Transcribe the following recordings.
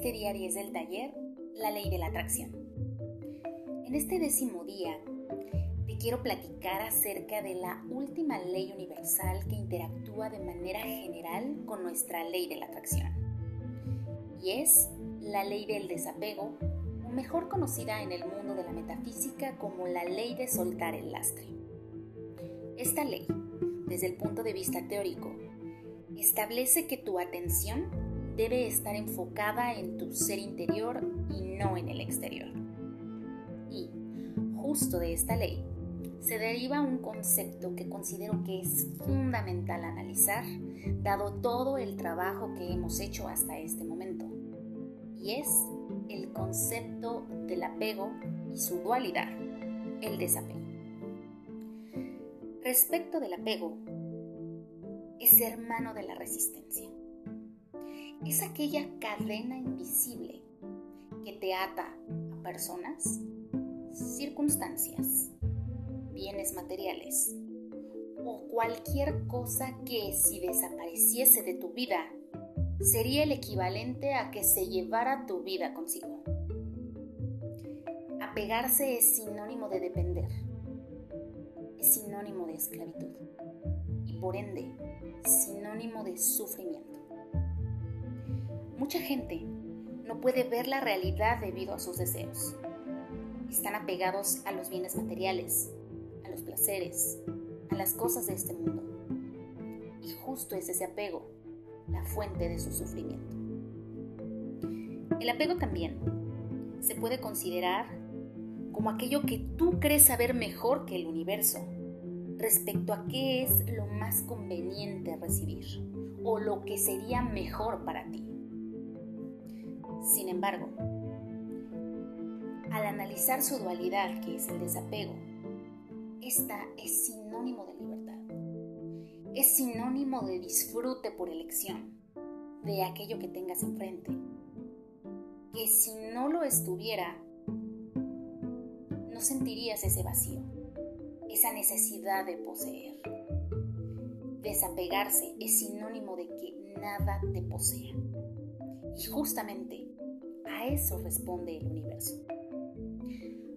este día 10 del taller, la ley de la atracción. En este décimo día, te quiero platicar acerca de la última ley universal que interactúa de manera general con nuestra ley de la atracción. Y es la ley del desapego, o mejor conocida en el mundo de la metafísica como la ley de soltar el lastre. Esta ley, desde el punto de vista teórico, establece que tu atención debe estar enfocada en tu ser interior y no en el exterior. Y, justo de esta ley, se deriva un concepto que considero que es fundamental analizar, dado todo el trabajo que hemos hecho hasta este momento, y es el concepto del apego y su dualidad, el desapego. Respecto del apego, es hermano de la resistencia es aquella cadena invisible que te ata a personas, circunstancias, bienes materiales o cualquier cosa que si desapareciese de tu vida sería el equivalente a que se llevara tu vida consigo. Apegarse es sinónimo de depender, es sinónimo de esclavitud y por ende sinónimo de sufrimiento. Mucha gente no puede ver la realidad debido a sus deseos. Están apegados a los bienes materiales, a los placeres, a las cosas de este mundo. Y justo es ese apego la fuente de su sufrimiento. El apego también se puede considerar como aquello que tú crees saber mejor que el universo respecto a qué es lo más conveniente recibir o lo que sería mejor para ti. Sin embargo, al analizar su dualidad, que es el desapego, esta es sinónimo de libertad. Es sinónimo de disfrute por elección de aquello que tengas enfrente. Que si no lo estuviera, no sentirías ese vacío, esa necesidad de poseer. Desapegarse es sinónimo de que nada te posea. Y justamente a eso responde el universo.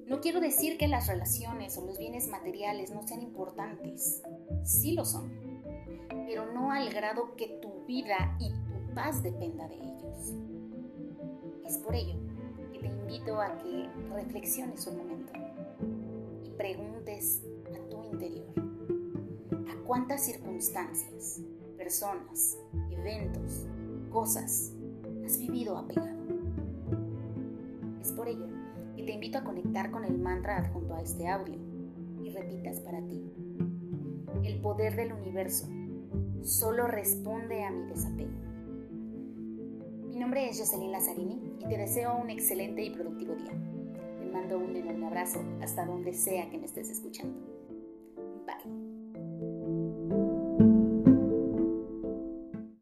No quiero decir que las relaciones o los bienes materiales no sean importantes. Sí lo son. Pero no al grado que tu vida y tu paz dependa de ellos. Es por ello que te invito a que reflexiones un momento y preguntes a tu interior cuántas circunstancias, personas, eventos, cosas has vivido apegado. Es por ello que te invito a conectar con el mantra adjunto a este audio y repitas para ti. El poder del universo solo responde a mi desapego. Mi nombre es Jocelyn Lazzarini y te deseo un excelente y productivo día. Te mando un enorme abrazo hasta donde sea que me estés escuchando. Bye.